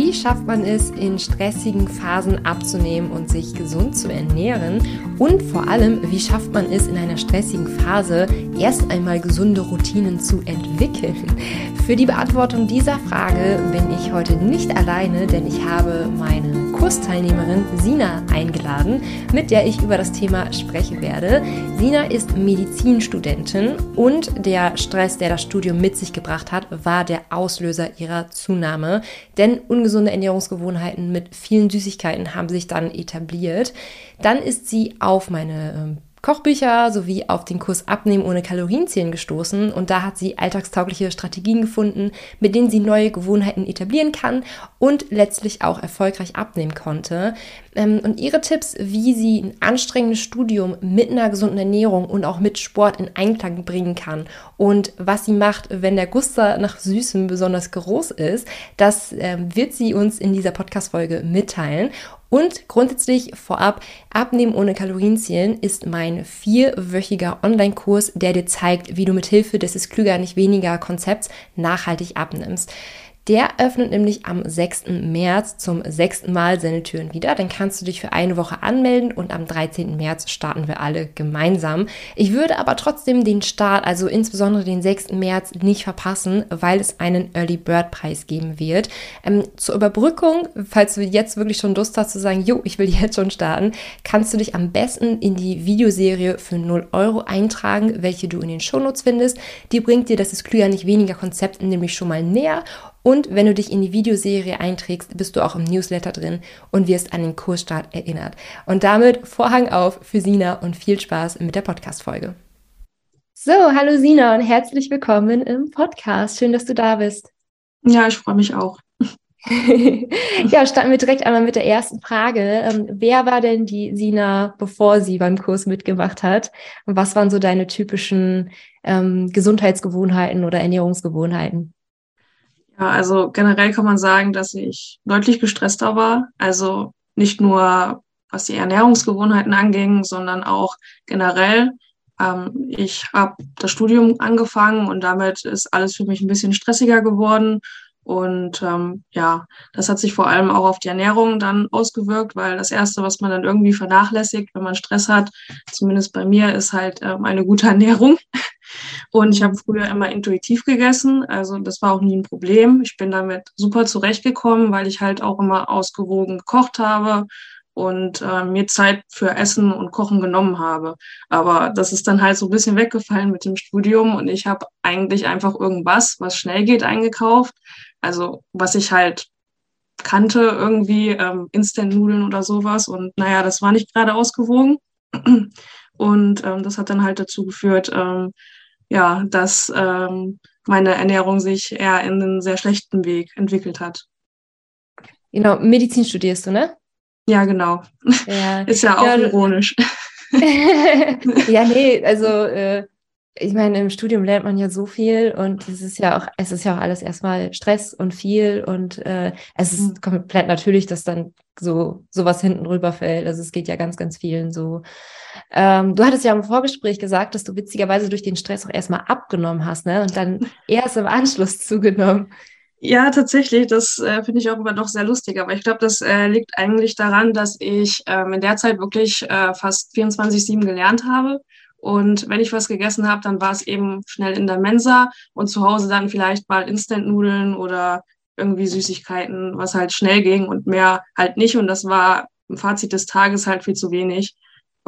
Wie schafft man es, in stressigen Phasen abzunehmen und sich gesund zu ernähren? Und vor allem, wie schafft man es, in einer stressigen Phase erst einmal gesunde Routinen zu entwickeln? Für die Beantwortung dieser Frage bin ich heute nicht alleine, denn ich habe meine Kursteilnehmerin Sina eingeladen, mit der ich über das Thema sprechen werde. Sina ist Medizinstudentin und der Stress, der das Studium mit sich gebracht hat, war der Auslöser ihrer Zunahme, denn ungesunde Ernährungsgewohnheiten mit vielen Süßigkeiten haben sich dann etabliert. Dann ist sie auf meine ähm, Kochbücher sowie auf den Kurs Abnehmen ohne Kalorienzählen gestoßen und da hat sie alltagstaugliche Strategien gefunden, mit denen sie neue Gewohnheiten etablieren kann und letztlich auch erfolgreich abnehmen konnte. Ähm, und ihre Tipps, wie sie ein anstrengendes Studium mit einer gesunden Ernährung und auch mit Sport in Einklang bringen kann und was sie macht, wenn der Guster nach Süßem besonders groß ist, das ähm, wird sie uns in dieser Podcast-Folge mitteilen. Und grundsätzlich vorab, Abnehmen ohne Kalorienzielen ist mein vierwöchiger Online-Kurs, der dir zeigt, wie du mit Hilfe des ist klüger, nicht weniger Konzepts nachhaltig abnimmst. Der öffnet nämlich am 6. März zum sechsten Mal seine Türen wieder. Dann kannst du dich für eine Woche anmelden und am 13. März starten wir alle gemeinsam. Ich würde aber trotzdem den Start, also insbesondere den 6. März, nicht verpassen, weil es einen Early Bird Preis geben wird. Ähm, zur Überbrückung, falls du jetzt wirklich schon Lust hast zu sagen, jo, ich will jetzt schon starten, kannst du dich am besten in die Videoserie für 0 Euro eintragen, welche du in den Shownotes findest. Die bringt dir das ist Klüger nicht weniger Konzept nämlich schon mal näher und wenn du dich in die Videoserie einträgst, bist du auch im Newsletter drin und wirst an den Kursstart erinnert. Und damit Vorhang auf für Sina und viel Spaß mit der Podcast-Folge. So, hallo Sina und herzlich willkommen im Podcast. Schön, dass du da bist. Ja, ich freue mich auch. ja, starten wir direkt einmal mit der ersten Frage. Ähm, wer war denn die Sina, bevor sie beim Kurs mitgemacht hat? Und was waren so deine typischen ähm, Gesundheitsgewohnheiten oder Ernährungsgewohnheiten? Ja, also generell kann man sagen, dass ich deutlich gestresster war. Also nicht nur was die Ernährungsgewohnheiten anging, sondern auch generell. Ähm, ich habe das Studium angefangen und damit ist alles für mich ein bisschen stressiger geworden. Und ähm, ja, das hat sich vor allem auch auf die Ernährung dann ausgewirkt, weil das Erste, was man dann irgendwie vernachlässigt, wenn man Stress hat, zumindest bei mir, ist halt ähm, eine gute Ernährung. Und ich habe früher immer intuitiv gegessen, also das war auch nie ein Problem. Ich bin damit super zurechtgekommen, weil ich halt auch immer ausgewogen gekocht habe und äh, mir Zeit für Essen und Kochen genommen habe. Aber das ist dann halt so ein bisschen weggefallen mit dem Studium und ich habe eigentlich einfach irgendwas, was schnell geht, eingekauft. Also was ich halt kannte, irgendwie ähm, Instant-Nudeln oder sowas. Und naja, das war nicht gerade ausgewogen. Und ähm, das hat dann halt dazu geführt, ähm, ja, dass ähm, meine Ernährung sich eher in einen sehr schlechten Weg entwickelt hat. Genau, Medizin studierst du, ne? Ja, genau. Ja. Ist ja auch ja, ironisch. ja, nee, also äh, ich meine, im Studium lernt man ja so viel und es ist ja auch, es ist ja auch alles erstmal Stress und viel und äh, es ist mhm. komplett natürlich, dass dann so sowas hinten rüberfällt. Also es geht ja ganz, ganz vielen so. Ähm, du hattest ja im Vorgespräch gesagt, dass du witzigerweise durch den Stress auch erstmal abgenommen hast, ne? Und dann erst im Anschluss zugenommen. Ja, tatsächlich. Das äh, finde ich auch immer noch sehr lustig. Aber ich glaube, das äh, liegt eigentlich daran, dass ich ähm, in der Zeit wirklich äh, fast 24-7 gelernt habe. Und wenn ich was gegessen habe, dann war es eben schnell in der Mensa und zu Hause dann vielleicht mal Instant-Nudeln oder irgendwie Süßigkeiten, was halt schnell ging und mehr halt nicht. Und das war im Fazit des Tages halt viel zu wenig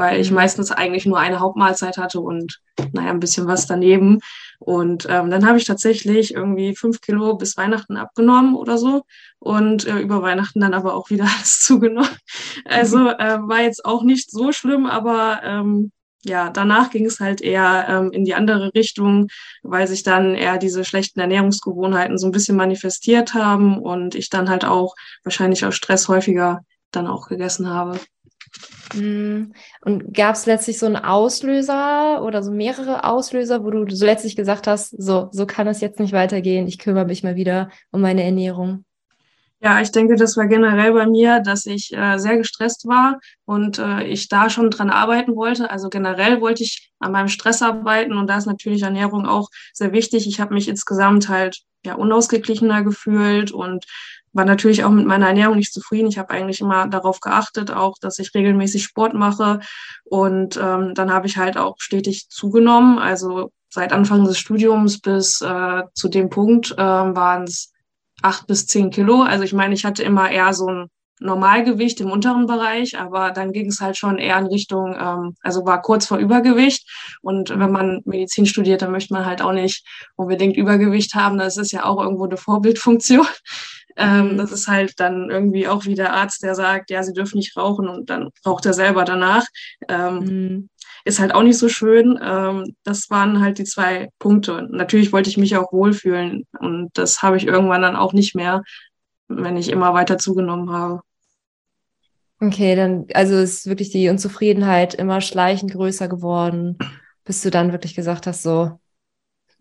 weil ich mhm. meistens eigentlich nur eine Hauptmahlzeit hatte und naja, ein bisschen was daneben. Und ähm, dann habe ich tatsächlich irgendwie fünf Kilo bis Weihnachten abgenommen oder so und äh, über Weihnachten dann aber auch wieder alles zugenommen. Also mhm. äh, war jetzt auch nicht so schlimm, aber ähm, ja, danach ging es halt eher ähm, in die andere Richtung, weil sich dann eher diese schlechten Ernährungsgewohnheiten so ein bisschen manifestiert haben und ich dann halt auch wahrscheinlich aus Stress häufiger dann auch gegessen habe. Hm. Und gab es letztlich so einen Auslöser oder so mehrere Auslöser, wo du so letztlich gesagt hast, so, so kann es jetzt nicht weitergehen, ich kümmere mich mal wieder um meine Ernährung? Ja, ich denke, das war generell bei mir, dass ich äh, sehr gestresst war und äh, ich da schon dran arbeiten wollte. Also generell wollte ich an meinem Stress arbeiten und da ist natürlich Ernährung auch sehr wichtig. Ich habe mich insgesamt halt ja, unausgeglichener gefühlt und war natürlich auch mit meiner Ernährung nicht zufrieden. Ich habe eigentlich immer darauf geachtet, auch, dass ich regelmäßig Sport mache. Und ähm, dann habe ich halt auch stetig zugenommen. Also seit Anfang des Studiums bis äh, zu dem Punkt äh, waren es acht bis zehn Kilo. Also ich meine, ich hatte immer eher so ein Normalgewicht im unteren Bereich, aber dann ging es halt schon eher in Richtung, ähm, also war kurz vor Übergewicht. Und wenn man Medizin studiert, dann möchte man halt auch nicht unbedingt Übergewicht haben. Das ist ja auch irgendwo eine Vorbildfunktion. Ähm, mhm. das ist halt dann irgendwie auch wie der Arzt, der sagt, ja, sie dürfen nicht rauchen und dann raucht er selber danach. Ähm, mhm. Ist halt auch nicht so schön. Ähm, das waren halt die zwei Punkte. Natürlich wollte ich mich auch wohlfühlen und das habe ich irgendwann dann auch nicht mehr, wenn ich immer weiter zugenommen habe. Okay, dann, also ist wirklich die Unzufriedenheit immer schleichend größer geworden, bis du dann wirklich gesagt hast, so,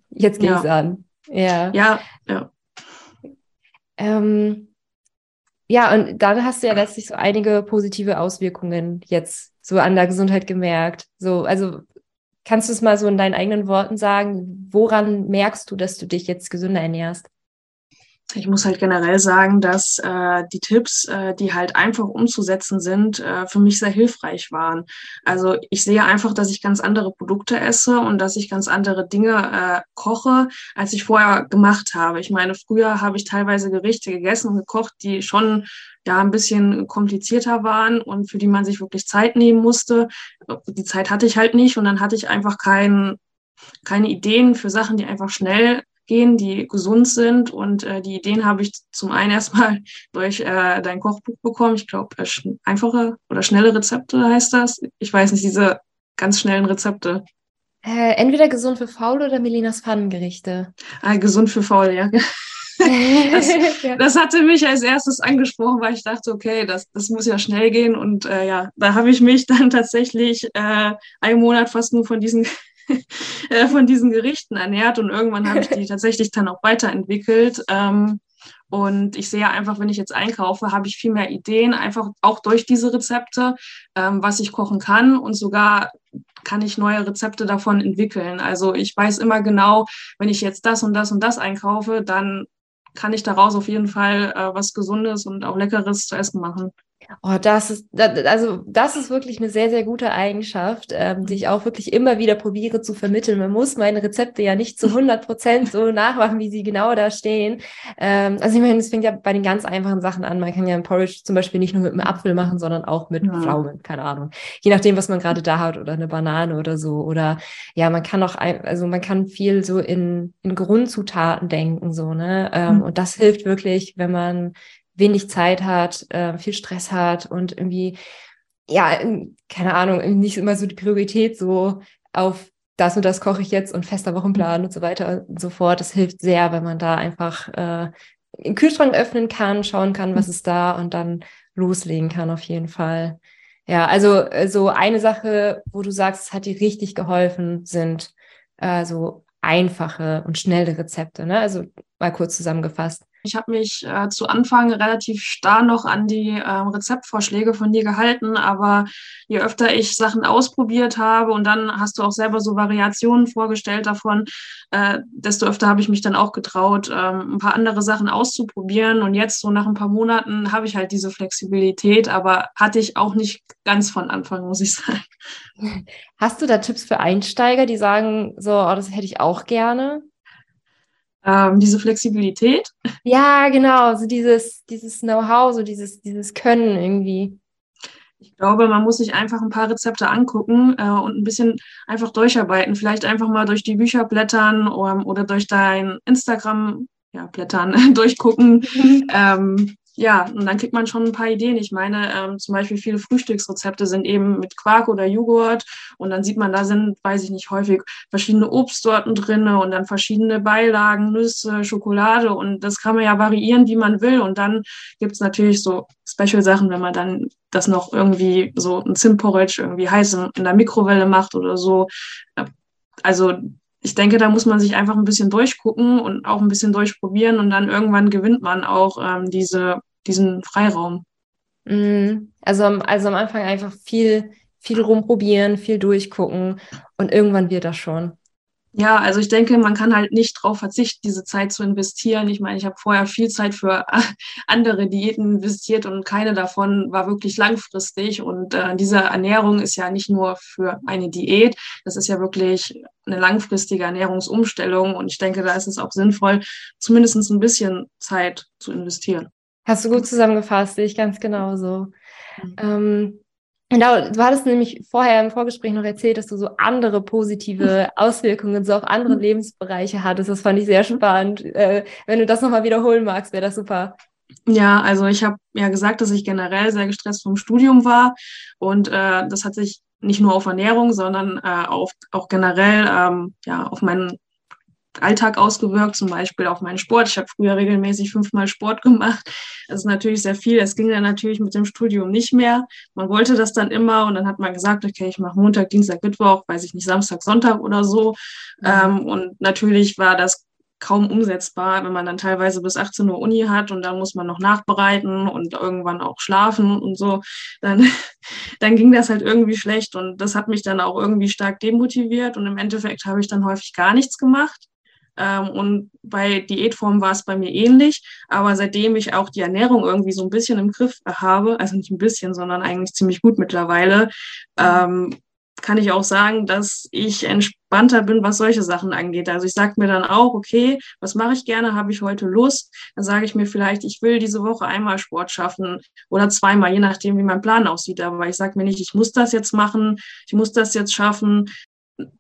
jetzt geht's ja. an. Ja. Ja, ja. Ähm, ja, und dann hast du ja letztlich so einige positive Auswirkungen jetzt so an der Gesundheit gemerkt. So, also kannst du es mal so in deinen eigenen Worten sagen, woran merkst du, dass du dich jetzt gesünder ernährst? Ich muss halt generell sagen, dass äh, die Tipps, äh, die halt einfach umzusetzen sind, äh, für mich sehr hilfreich waren. Also ich sehe einfach, dass ich ganz andere Produkte esse und dass ich ganz andere Dinge äh, koche, als ich vorher gemacht habe. Ich meine, früher habe ich teilweise Gerichte gegessen und gekocht, die schon ja ein bisschen komplizierter waren und für die man sich wirklich Zeit nehmen musste. Die Zeit hatte ich halt nicht und dann hatte ich einfach kein, keine Ideen für Sachen, die einfach schnell gehen, die gesund sind. Und äh, die Ideen habe ich zum einen erstmal durch äh, dein Kochbuch bekommen. Ich glaube, äh, einfache oder schnelle Rezepte heißt das. Ich weiß nicht, diese ganz schnellen Rezepte. Äh, entweder gesund für faul oder Melinas Pfannengerichte. Ah, gesund für faul, ja. Das, das, hatte mich als erstes angesprochen, weil ich dachte, okay, das, das muss ja schnell gehen. Und äh, ja, da habe ich mich dann tatsächlich äh, einen Monat fast nur von diesen von diesen Gerichten ernährt und irgendwann habe ich die tatsächlich dann auch weiterentwickelt. Ähm, und ich sehe einfach, wenn ich jetzt einkaufe, habe ich viel mehr Ideen, einfach auch durch diese Rezepte, ähm, was ich kochen kann. Und sogar kann ich neue Rezepte davon entwickeln. Also ich weiß immer genau, wenn ich jetzt das und das und das einkaufe, dann kann ich daraus auf jeden Fall äh, was Gesundes und auch Leckeres zu essen machen. Oh, das ist, also das ist wirklich eine sehr, sehr gute Eigenschaft, ähm, die ich auch wirklich immer wieder probiere zu vermitteln. Man muss meine Rezepte ja nicht zu 100 Prozent so nachmachen, wie sie genau da stehen. Ähm, also ich meine, es fängt ja bei den ganz einfachen Sachen an. Man kann ja ein Porridge zum Beispiel nicht nur mit einem Apfel machen, sondern auch mit ja. Pflaumen, keine Ahnung. Je nachdem, was man gerade da hat oder eine Banane oder so. Oder ja, man kann auch, ein, also man kann viel so in, in Grundzutaten denken, so, ne? Ähm, mhm. Und das hilft wirklich, wenn man wenig Zeit hat, äh, viel Stress hat und irgendwie, ja, keine Ahnung, nicht immer so die Priorität so auf das und das koche ich jetzt und fester Wochenplan und so weiter und so fort. Das hilft sehr, wenn man da einfach äh, den Kühlschrank öffnen kann, schauen kann, was ist da und dann loslegen kann auf jeden Fall. Ja, also äh, so eine Sache, wo du sagst, es hat dir richtig geholfen, sind äh, so einfache und schnelle Rezepte. Ne? Also mal kurz zusammengefasst. Ich habe mich äh, zu Anfang relativ starr noch an die äh, Rezeptvorschläge von dir gehalten, aber je öfter ich Sachen ausprobiert habe und dann hast du auch selber so Variationen vorgestellt davon, äh, desto öfter habe ich mich dann auch getraut, ähm, ein paar andere Sachen auszuprobieren. Und jetzt, so nach ein paar Monaten, habe ich halt diese Flexibilität, aber hatte ich auch nicht ganz von Anfang, muss ich sagen. Hast du da Tipps für Einsteiger, die sagen, so, oh, das hätte ich auch gerne? Ähm, diese Flexibilität. Ja, genau, so dieses, dieses Know-how, so dieses, dieses Können irgendwie. Ich glaube, man muss sich einfach ein paar Rezepte angucken äh, und ein bisschen einfach durcharbeiten. Vielleicht einfach mal durch die Bücher blättern oder, ähm, oder durch dein Instagram ja, blättern, durchgucken. Mhm. ähm, ja, und dann kriegt man schon ein paar Ideen. Ich meine, ähm, zum Beispiel viele Frühstücksrezepte sind eben mit Quark oder Joghurt und dann sieht man, da sind, weiß ich nicht, häufig verschiedene Obstsorten drinne und dann verschiedene Beilagen, Nüsse, Schokolade und das kann man ja variieren, wie man will. Und dann gibt's natürlich so Special-Sachen, wenn man dann das noch irgendwie so ein Zimtporridge irgendwie heiß in der Mikrowelle macht oder so. Also ich denke, da muss man sich einfach ein bisschen durchgucken und auch ein bisschen durchprobieren und dann irgendwann gewinnt man auch ähm, diese diesen Freiraum. Mhm. Also, also am Anfang einfach viel, viel rumprobieren, viel durchgucken und irgendwann wird das schon. Ja, also ich denke, man kann halt nicht darauf verzichten, diese Zeit zu investieren. Ich meine, ich habe vorher viel Zeit für andere Diäten investiert und keine davon war wirklich langfristig. Und äh, diese Ernährung ist ja nicht nur für eine Diät, das ist ja wirklich eine langfristige Ernährungsumstellung. Und ich denke, da ist es auch sinnvoll, zumindest ein bisschen Zeit zu investieren. Hast du gut zusammengefasst, sehe ich ganz genauso. Mhm. Ähm, Genau, du hattest nämlich vorher im Vorgespräch noch erzählt, dass du so andere positive Auswirkungen so auf andere. Lebensbereiche hattest. Das fand ich sehr spannend. Äh, wenn du das nochmal wiederholen magst, wäre das super. Ja, also ich habe ja gesagt, dass ich generell sehr gestresst vom Studium war und äh, das hat sich nicht nur auf Ernährung, sondern äh, auf, auch generell ähm, ja, auf meinen Alltag ausgewirkt, zum Beispiel auf meinen Sport. Ich habe früher regelmäßig fünfmal Sport gemacht. Das ist natürlich sehr viel. Es ging dann natürlich mit dem Studium nicht mehr. Man wollte das dann immer und dann hat man gesagt, okay, ich mache Montag, Dienstag, Mittwoch, weiß ich nicht, Samstag, Sonntag oder so. Mhm. Ähm, und natürlich war das kaum umsetzbar, wenn man dann teilweise bis 18 Uhr Uni hat und dann muss man noch nachbereiten und irgendwann auch schlafen und so, dann, dann ging das halt irgendwie schlecht und das hat mich dann auch irgendwie stark demotiviert und im Endeffekt habe ich dann häufig gar nichts gemacht. Ähm, und bei Diätformen war es bei mir ähnlich. Aber seitdem ich auch die Ernährung irgendwie so ein bisschen im Griff habe, also nicht ein bisschen, sondern eigentlich ziemlich gut mittlerweile, ähm, kann ich auch sagen, dass ich entspannter bin, was solche Sachen angeht. Also ich sage mir dann auch, okay, was mache ich gerne, habe ich heute Lust? Dann sage ich mir vielleicht, ich will diese Woche einmal Sport schaffen oder zweimal, je nachdem, wie mein Plan aussieht. Aber ich sage mir nicht, ich muss das jetzt machen, ich muss das jetzt schaffen,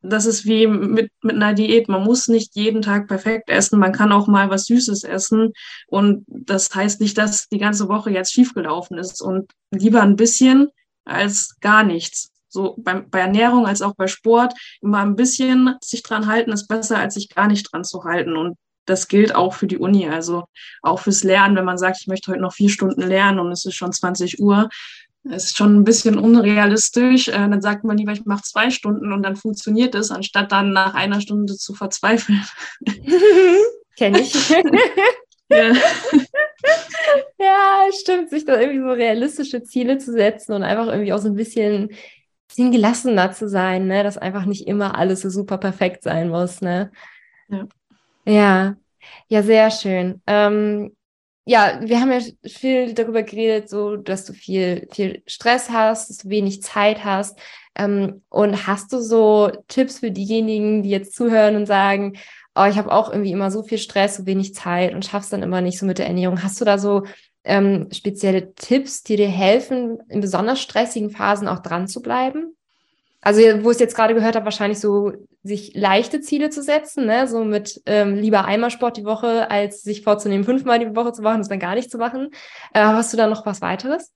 das ist wie mit, mit einer Diät. Man muss nicht jeden Tag perfekt essen. Man kann auch mal was Süßes essen. Und das heißt nicht, dass die ganze Woche jetzt schiefgelaufen ist. Und lieber ein bisschen als gar nichts. So bei, bei Ernährung als auch bei Sport. Immer ein bisschen sich dran halten ist besser, als sich gar nicht dran zu halten. Und das gilt auch für die Uni, also auch fürs Lernen. Wenn man sagt, ich möchte heute noch vier Stunden lernen und es ist schon 20 Uhr, das ist schon ein bisschen unrealistisch. Äh, dann sagt man lieber, ich mache zwei Stunden und dann funktioniert es, anstatt dann nach einer Stunde zu verzweifeln. Kenne ich. ja. ja, stimmt, sich da irgendwie so realistische Ziele zu setzen und einfach irgendwie auch so ein bisschen, bisschen gelassener zu sein, ne? dass einfach nicht immer alles so super perfekt sein muss. Ne? Ja. Ja, ja sehr schön. Ähm, ja, wir haben ja viel darüber geredet, so dass du viel, viel Stress hast, dass du wenig Zeit hast. Ähm, und hast du so Tipps für diejenigen, die jetzt zuhören und sagen, oh, ich habe auch irgendwie immer so viel Stress, so wenig Zeit und schaff's dann immer nicht so mit der Ernährung. Hast du da so ähm, spezielle Tipps, die dir helfen, in besonders stressigen Phasen auch dran zu bleiben? Also wo ich es jetzt gerade gehört habe, wahrscheinlich so sich leichte Ziele zu setzen, ne? so mit ähm, lieber einmal Sport die Woche, als sich vorzunehmen, fünfmal die Woche zu machen, das dann gar nicht zu machen. Äh, hast du da noch was weiteres?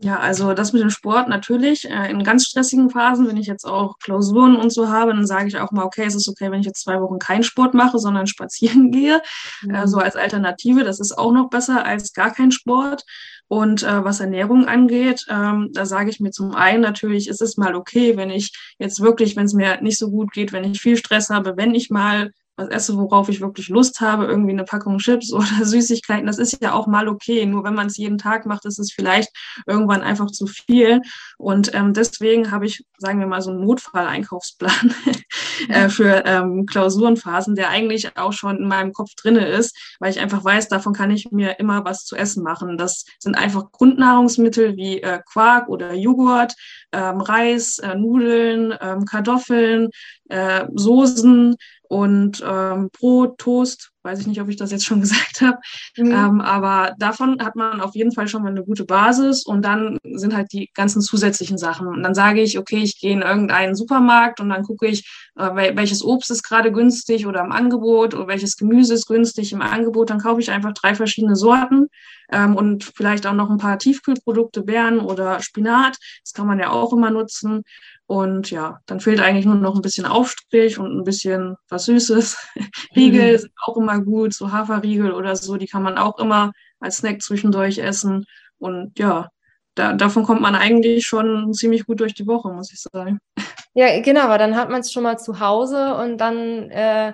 Ja, also das mit dem Sport natürlich. Äh, in ganz stressigen Phasen, wenn ich jetzt auch Klausuren und so habe, dann sage ich auch mal, okay, es ist okay, wenn ich jetzt zwei Wochen keinen Sport mache, sondern spazieren gehe. Mhm. Äh, so als Alternative. Das ist auch noch besser als gar kein Sport. Und äh, was Ernährung angeht, ähm, da sage ich mir zum einen natürlich, ist es mal okay, wenn ich jetzt wirklich, wenn es mir nicht so gut geht, wenn ich viel Stress habe, wenn ich mal was esse, worauf ich wirklich Lust habe, irgendwie eine Packung Chips oder Süßigkeiten, das ist ja auch mal okay. Nur wenn man es jeden Tag macht, ist es vielleicht irgendwann einfach zu viel. Und ähm, deswegen habe ich, sagen wir mal, so einen Notfall-Einkaufsplan äh, für ähm, Klausurenphasen, der eigentlich auch schon in meinem Kopf drinne ist, weil ich einfach weiß, davon kann ich mir immer was zu essen machen. Das sind einfach Grundnahrungsmittel wie äh, Quark oder Joghurt, ähm, Reis, äh, Nudeln, ähm, Kartoffeln, äh, Soßen, und ähm, Brot, Toast, weiß ich nicht, ob ich das jetzt schon gesagt habe, mhm. ähm, aber davon hat man auf jeden Fall schon mal eine gute Basis und dann sind halt die ganzen zusätzlichen Sachen. Und dann sage ich, okay, ich gehe in irgendeinen Supermarkt und dann gucke ich, äh, welches Obst ist gerade günstig oder im Angebot oder welches Gemüse ist günstig im Angebot. Dann kaufe ich einfach drei verschiedene Sorten ähm, und vielleicht auch noch ein paar Tiefkühlprodukte, Beeren oder Spinat. Das kann man ja auch immer nutzen. Und ja, dann fehlt eigentlich nur noch ein bisschen Aufstrich und ein bisschen was Süßes. Riegel mhm. sind auch immer gut, so Haferriegel oder so, die kann man auch immer als Snack zwischendurch essen. Und ja, da, davon kommt man eigentlich schon ziemlich gut durch die Woche, muss ich sagen. Ja, genau, aber dann hat man es schon mal zu Hause und dann äh,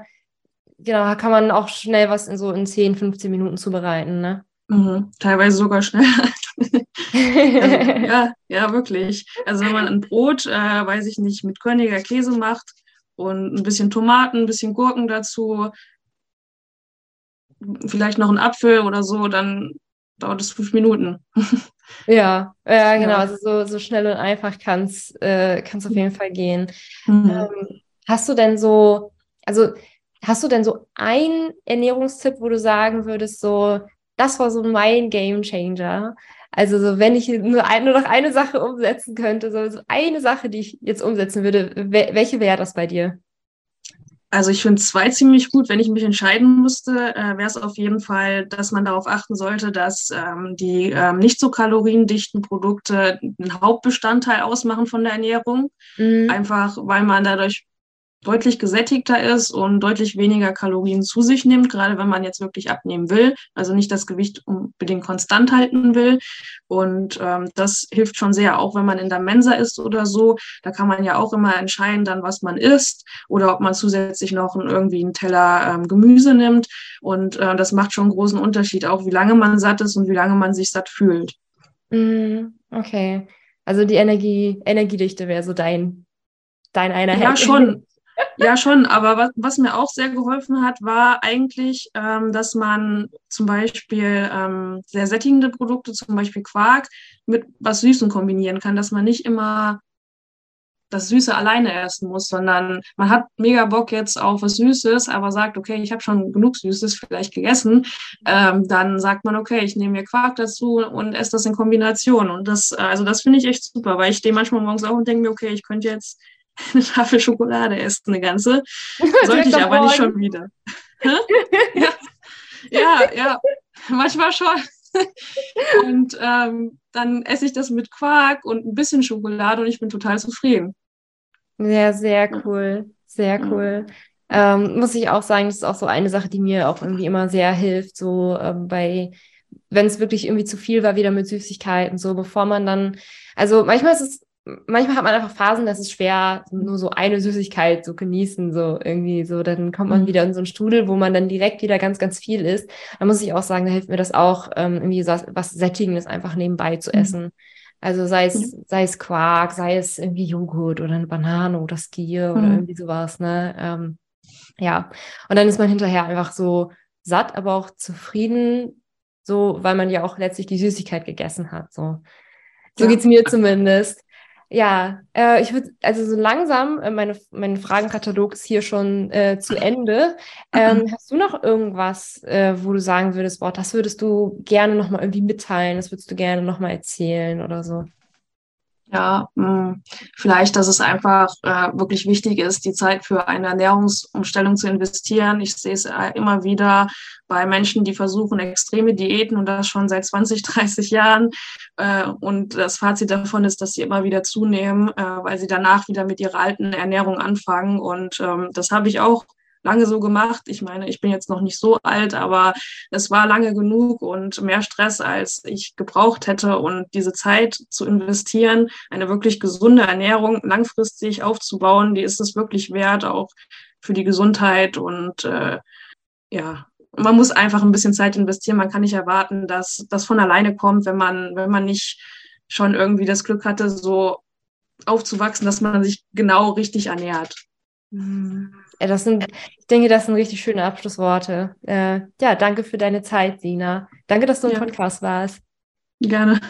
genau, kann man auch schnell was in so in 10, 15 Minuten zubereiten, ne? Mhm, teilweise sogar schneller. also, ja, ja, wirklich. Also wenn man ein Brot, äh, weiß ich nicht, mit Körniger Käse macht und ein bisschen Tomaten, ein bisschen Gurken dazu, vielleicht noch ein Apfel oder so, dann dauert es fünf Minuten. Ja, ja, genau. Ja. Also so, so schnell und einfach kann es äh, auf jeden Fall gehen. Mhm. Ähm, hast du denn so, also hast du denn so einen Ernährungstipp, wo du sagen würdest, so, das war so mein Game Changer? Also so, wenn ich nur, ein, nur noch eine Sache umsetzen könnte, so, so eine Sache, die ich jetzt umsetzen würde, welche wäre das bei dir? Also ich finde zwei ziemlich gut. Wenn ich mich entscheiden müsste, äh, wäre es auf jeden Fall, dass man darauf achten sollte, dass ähm, die ähm, nicht so kaloriendichten Produkte einen Hauptbestandteil ausmachen von der Ernährung. Mhm. Einfach weil man dadurch deutlich gesättigter ist und deutlich weniger Kalorien zu sich nimmt, gerade wenn man jetzt wirklich abnehmen will, also nicht das Gewicht unbedingt konstant halten will. Und ähm, das hilft schon sehr, auch wenn man in der Mensa ist oder so. Da kann man ja auch immer entscheiden, dann was man isst oder ob man zusätzlich noch irgendwie einen Teller ähm, Gemüse nimmt. Und äh, das macht schon einen großen Unterschied, auch wie lange man satt ist und wie lange man sich satt fühlt. Mm, okay. Also die Energie, Energiedichte wäre so dein, dein einer Ja, schon. Ja, schon, aber was, was mir auch sehr geholfen hat, war eigentlich, ähm, dass man zum Beispiel ähm, sehr sättigende Produkte, zum Beispiel Quark, mit was Süßem kombinieren kann, dass man nicht immer das Süße alleine essen muss, sondern man hat mega Bock jetzt auf was Süßes, aber sagt, okay, ich habe schon genug Süßes vielleicht gegessen, ähm, dann sagt man, okay, ich nehme mir Quark dazu und esse das in Kombination. Und das, also das finde ich echt super, weil ich stehe manchmal morgens auf und denke mir, okay, ich könnte jetzt eine Tafel Schokolade essen, eine ganze. Sollte ich aber nicht schon wieder. ja. ja, ja, manchmal schon. und ähm, dann esse ich das mit Quark und ein bisschen Schokolade und ich bin total zufrieden. Ja, sehr cool. Sehr cool. Ähm, muss ich auch sagen, das ist auch so eine Sache, die mir auch irgendwie immer sehr hilft, so ähm, bei, wenn es wirklich irgendwie zu viel war, wieder mit Süßigkeiten, so bevor man dann, also manchmal ist es manchmal hat man einfach Phasen, das ist schwer, nur so eine Süßigkeit zu genießen, so irgendwie so. Dann kommt man mhm. wieder in so einen Strudel, wo man dann direkt wieder ganz, ganz viel isst. Da muss ich auch sagen, da hilft mir das auch, ähm, irgendwie so was Sättigendes einfach nebenbei zu mhm. essen. Also sei es, mhm. sei es Quark, sei es irgendwie Joghurt oder eine Banane oder Skier oder mhm. irgendwie sowas, ne? Ähm, ja. Und dann ist man hinterher einfach so satt, aber auch zufrieden, so, weil man ja auch letztlich die Süßigkeit gegessen hat, so. So ja. geht's mir zumindest. Ja, äh, ich würde, also so langsam, äh, meine, mein Fragenkatalog ist hier schon äh, zu Ende. Ähm, mhm. Hast du noch irgendwas, äh, wo du sagen würdest, boah, das würdest du gerne nochmal irgendwie mitteilen, das würdest du gerne nochmal erzählen oder so? Ja, mh, hm, vielleicht, dass es einfach äh, wirklich wichtig ist, die Zeit für eine Ernährungsumstellung zu investieren. Ich sehe es äh, immer wieder bei Menschen, die versuchen extreme Diäten und das schon seit 20, 30 Jahren. Äh, und das Fazit davon ist, dass sie immer wieder zunehmen, äh, weil sie danach wieder mit ihrer alten Ernährung anfangen. Und ähm, das habe ich auch lange so gemacht. Ich meine, ich bin jetzt noch nicht so alt, aber es war lange genug und mehr Stress, als ich gebraucht hätte. Und diese Zeit zu investieren, eine wirklich gesunde Ernährung langfristig aufzubauen, die ist es wirklich wert, auch für die Gesundheit. Und äh, ja, man muss einfach ein bisschen Zeit investieren. Man kann nicht erwarten, dass das von alleine kommt, wenn man, wenn man nicht schon irgendwie das Glück hatte, so aufzuwachsen, dass man sich genau richtig ernährt. Das sind, ich denke, das sind richtig schöne Abschlussworte. Äh, ja, danke für deine Zeit, Sina. Danke, dass du im ja. Podcast warst. Gerne.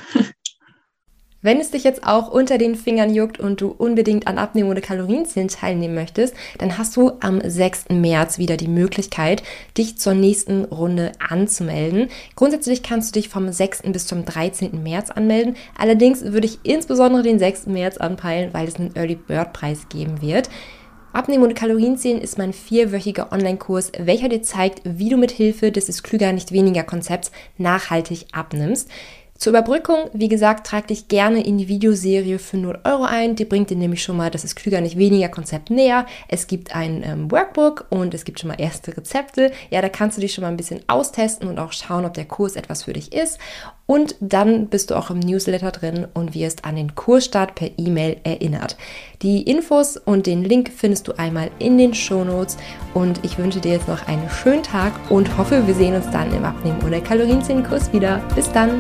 Wenn es dich jetzt auch unter den Fingern juckt und du unbedingt an Abnehmen oder Kalorienzählen teilnehmen möchtest, dann hast du am 6. März wieder die Möglichkeit, dich zur nächsten Runde anzumelden. Grundsätzlich kannst du dich vom 6. bis zum 13. März anmelden. Allerdings würde ich insbesondere den 6. März anpeilen, weil es einen Early Bird Preis geben wird. Abnehmen und Kalorien zählen ist mein vierwöchiger Online-Kurs, welcher dir zeigt, wie du mit Hilfe des ist klüger nicht weniger Konzepts nachhaltig abnimmst. Zur Überbrückung, wie gesagt, trag dich gerne in die Videoserie für 0 Euro ein. Die bringt dir nämlich schon mal das ist klüger nicht weniger Konzept näher. Es gibt ein ähm, Workbook und es gibt schon mal erste Rezepte. Ja, da kannst du dich schon mal ein bisschen austesten und auch schauen, ob der Kurs etwas für dich ist. Und dann bist du auch im Newsletter drin und wirst an den Kursstart per E-Mail erinnert. Die Infos und den Link findest du einmal in den Shownotes. Und ich wünsche dir jetzt noch einen schönen Tag und hoffe, wir sehen uns dann im Abnehmen- oder Kalorienzählen-Kurs wieder. Bis dann!